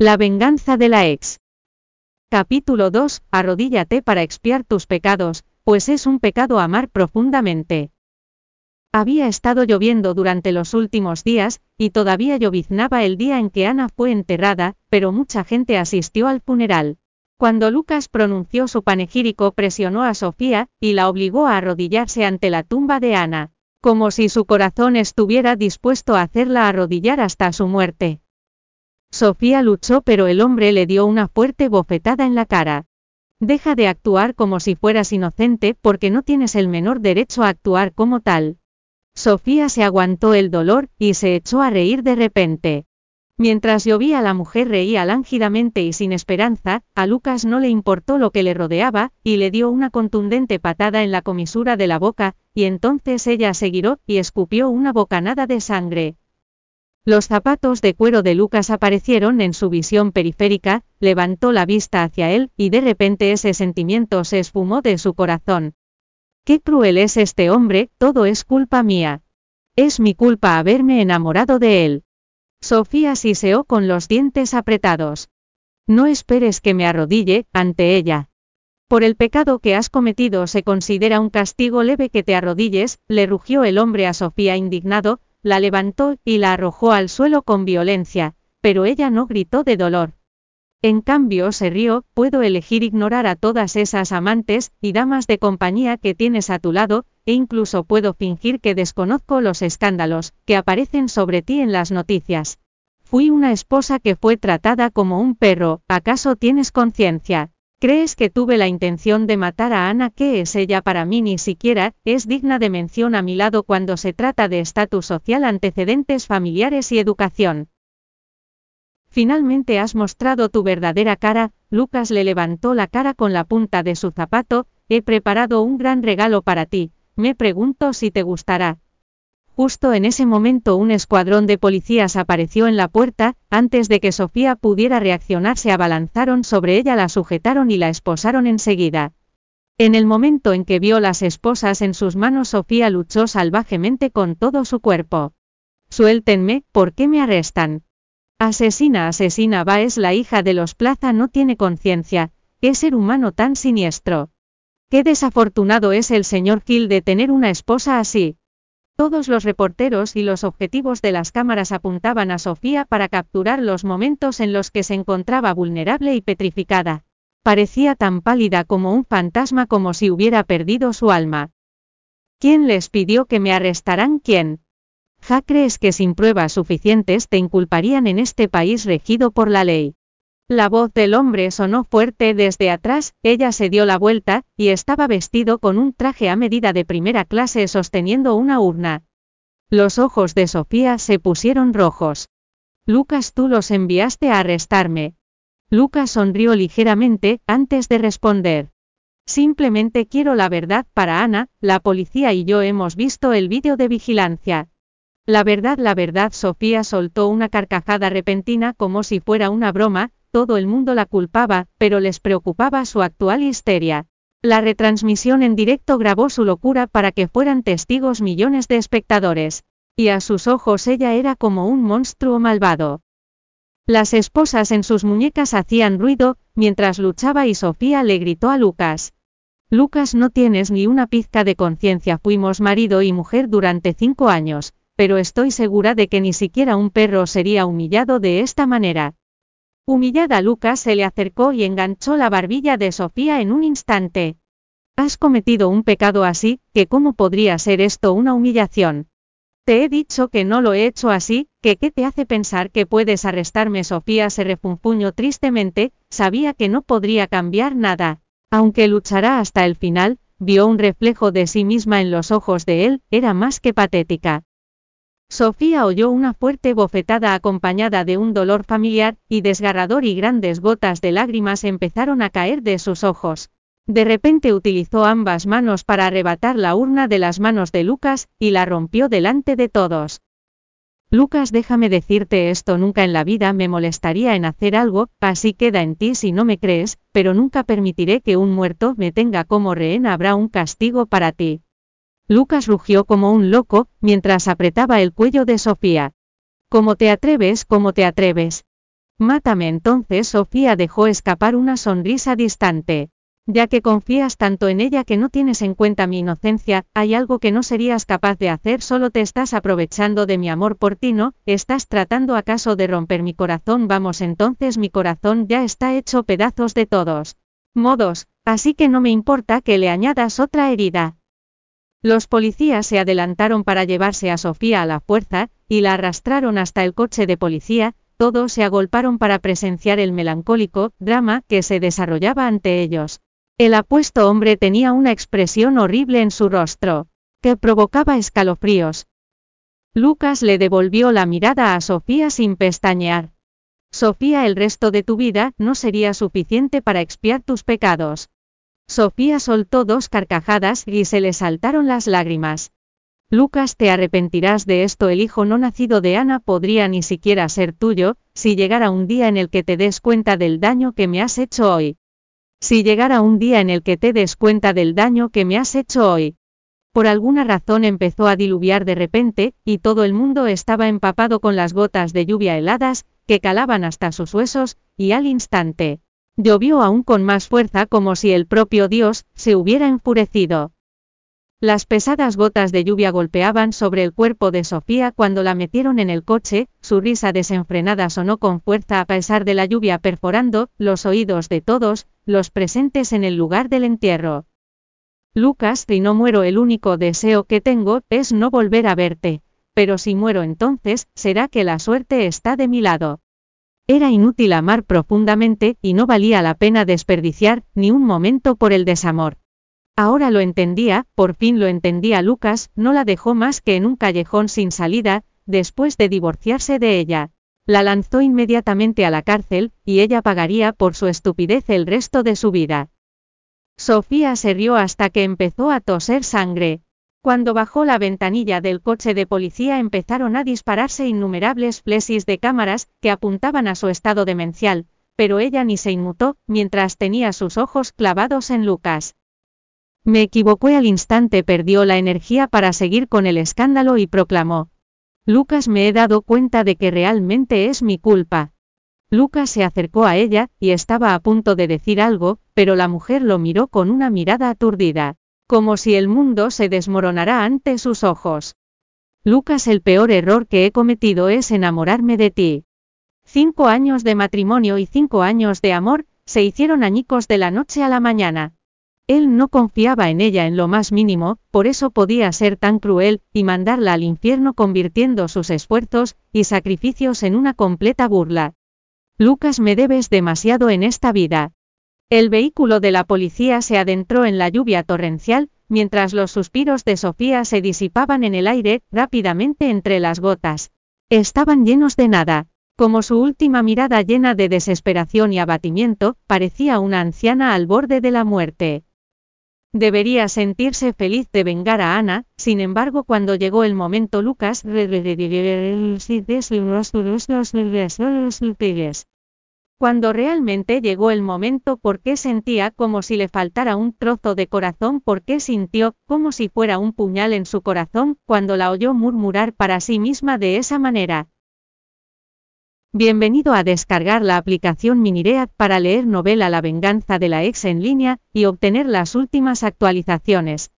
La venganza de la ex. Capítulo 2. Arrodíllate para expiar tus pecados, pues es un pecado amar profundamente. Había estado lloviendo durante los últimos días, y todavía lloviznaba el día en que Ana fue enterrada, pero mucha gente asistió al funeral. Cuando Lucas pronunció su panegírico presionó a Sofía, y la obligó a arrodillarse ante la tumba de Ana, como si su corazón estuviera dispuesto a hacerla arrodillar hasta su muerte. Sofía luchó pero el hombre le dio una fuerte bofetada en la cara. Deja de actuar como si fueras inocente porque no tienes el menor derecho a actuar como tal. Sofía se aguantó el dolor y se echó a reír de repente. Mientras llovía la mujer reía lánguidamente y sin esperanza, a Lucas no le importó lo que le rodeaba, y le dio una contundente patada en la comisura de la boca, y entonces ella se giró y escupió una bocanada de sangre. Los zapatos de cuero de Lucas aparecieron en su visión periférica, levantó la vista hacia él, y de repente ese sentimiento se esfumó de su corazón. Qué cruel es este hombre, todo es culpa mía. Es mi culpa haberme enamorado de él. Sofía siseó con los dientes apretados. No esperes que me arrodille, ante ella. Por el pecado que has cometido se considera un castigo leve que te arrodilles, le rugió el hombre a Sofía indignado, la levantó y la arrojó al suelo con violencia, pero ella no gritó de dolor. En cambio se rió, puedo elegir ignorar a todas esas amantes y damas de compañía que tienes a tu lado, e incluso puedo fingir que desconozco los escándalos que aparecen sobre ti en las noticias. Fui una esposa que fue tratada como un perro, ¿acaso tienes conciencia? ¿Crees que tuve la intención de matar a Ana? ¿Qué es ella para mí? Ni siquiera es digna de mención a mi lado cuando se trata de estatus social, antecedentes familiares y educación. Finalmente has mostrado tu verdadera cara, Lucas le levantó la cara con la punta de su zapato, he preparado un gran regalo para ti, me pregunto si te gustará. Justo en ese momento un escuadrón de policías apareció en la puerta, antes de que Sofía pudiera reaccionar se abalanzaron sobre ella, la sujetaron y la esposaron enseguida. En el momento en que vio las esposas en sus manos Sofía luchó salvajemente con todo su cuerpo. Suéltenme, ¿por qué me arrestan? Asesina, asesina, va es la hija de los Plaza, no tiene conciencia, qué ser humano tan siniestro. Qué desafortunado es el señor Gil de tener una esposa así. Todos los reporteros y los objetivos de las cámaras apuntaban a Sofía para capturar los momentos en los que se encontraba vulnerable y petrificada. Parecía tan pálida como un fantasma como si hubiera perdido su alma. ¿Quién les pidió que me arrestaran? ¿Quién? ¿Ja crees que sin pruebas suficientes te inculparían en este país regido por la ley? La voz del hombre sonó fuerte desde atrás, ella se dio la vuelta, y estaba vestido con un traje a medida de primera clase sosteniendo una urna. Los ojos de Sofía se pusieron rojos. Lucas, tú los enviaste a arrestarme. Lucas sonrió ligeramente, antes de responder. Simplemente quiero la verdad para Ana, la policía y yo hemos visto el vídeo de vigilancia. La verdad, la verdad, Sofía soltó una carcajada repentina como si fuera una broma, todo el mundo la culpaba, pero les preocupaba su actual histeria. La retransmisión en directo grabó su locura para que fueran testigos millones de espectadores. Y a sus ojos ella era como un monstruo malvado. Las esposas en sus muñecas hacían ruido, mientras luchaba y Sofía le gritó a Lucas. Lucas no tienes ni una pizca de conciencia, fuimos marido y mujer durante cinco años, pero estoy segura de que ni siquiera un perro sería humillado de esta manera. Humillada Lucas se le acercó y enganchó la barbilla de Sofía en un instante. Has cometido un pecado así, que cómo podría ser esto una humillación. Te he dicho que no lo he hecho así, que qué te hace pensar que puedes arrestarme. Sofía se refunfuñó tristemente, sabía que no podría cambiar nada. Aunque luchará hasta el final, vio un reflejo de sí misma en los ojos de él, era más que patética. Sofía oyó una fuerte bofetada acompañada de un dolor familiar, y desgarrador y grandes gotas de lágrimas empezaron a caer de sus ojos. De repente utilizó ambas manos para arrebatar la urna de las manos de Lucas, y la rompió delante de todos. Lucas, déjame decirte esto, nunca en la vida me molestaría en hacer algo, así queda en ti si no me crees, pero nunca permitiré que un muerto me tenga como rehén, habrá un castigo para ti. Lucas rugió como un loco, mientras apretaba el cuello de Sofía. ¿Cómo te atreves? ¿Cómo te atreves? Mátame entonces. Sofía dejó escapar una sonrisa distante. Ya que confías tanto en ella que no tienes en cuenta mi inocencia, hay algo que no serías capaz de hacer, solo te estás aprovechando de mi amor por ti, ¿no? ¿Estás tratando acaso de romper mi corazón? Vamos entonces, mi corazón ya está hecho pedazos de todos modos, así que no me importa que le añadas otra herida. Los policías se adelantaron para llevarse a Sofía a la fuerza, y la arrastraron hasta el coche de policía, todos se agolparon para presenciar el melancólico drama que se desarrollaba ante ellos. El apuesto hombre tenía una expresión horrible en su rostro, que provocaba escalofríos. Lucas le devolvió la mirada a Sofía sin pestañear. Sofía, el resto de tu vida no sería suficiente para expiar tus pecados. Sofía soltó dos carcajadas y se le saltaron las lágrimas. Lucas, te arrepentirás de esto. El hijo no nacido de Ana podría ni siquiera ser tuyo, si llegara un día en el que te des cuenta del daño que me has hecho hoy. Si llegara un día en el que te des cuenta del daño que me has hecho hoy. Por alguna razón empezó a diluviar de repente, y todo el mundo estaba empapado con las gotas de lluvia heladas, que calaban hasta sus huesos, y al instante. Llovió aún con más fuerza como si el propio Dios se hubiera enfurecido. Las pesadas gotas de lluvia golpeaban sobre el cuerpo de Sofía cuando la metieron en el coche, su risa desenfrenada sonó con fuerza a pesar de la lluvia perforando los oídos de todos, los presentes en el lugar del entierro. Lucas, si no muero el único deseo que tengo es no volver a verte, pero si muero entonces, será que la suerte está de mi lado. Era inútil amar profundamente, y no valía la pena desperdiciar ni un momento por el desamor. Ahora lo entendía, por fin lo entendía Lucas, no la dejó más que en un callejón sin salida, después de divorciarse de ella. La lanzó inmediatamente a la cárcel, y ella pagaría por su estupidez el resto de su vida. Sofía se rió hasta que empezó a toser sangre. Cuando bajó la ventanilla del coche de policía empezaron a dispararse innumerables flesis de cámaras, que apuntaban a su estado demencial, pero ella ni se inmutó, mientras tenía sus ojos clavados en Lucas. Me equivocó al instante perdió la energía para seguir con el escándalo y proclamó. Lucas me he dado cuenta de que realmente es mi culpa. Lucas se acercó a ella, y estaba a punto de decir algo, pero la mujer lo miró con una mirada aturdida, como si el mundo se desmoronara ante sus ojos. Lucas, el peor error que he cometido es enamorarme de ti. Cinco años de matrimonio y cinco años de amor, se hicieron añicos de la noche a la mañana. Él no confiaba en ella en lo más mínimo, por eso podía ser tan cruel, y mandarla al infierno convirtiendo sus esfuerzos y sacrificios en una completa burla. Lucas, me debes demasiado en esta vida. El vehículo de la policía se adentró en la lluvia torrencial, mientras los suspiros de Sofía se disipaban en el aire, rápidamente entre las gotas. Estaban llenos de nada. Como su última mirada llena de desesperación y abatimiento, parecía una anciana al borde de la muerte. Debería sentirse feliz de vengar a Ana, sin embargo cuando llegó el momento Lucas cuando realmente llegó el momento porque sentía como si le faltara un trozo de corazón porque sintió como si fuera un puñal en su corazón cuando la oyó murmurar para sí misma de esa manera. Bienvenido a descargar la aplicación Miniread para leer novela La venganza de la ex en línea y obtener las últimas actualizaciones.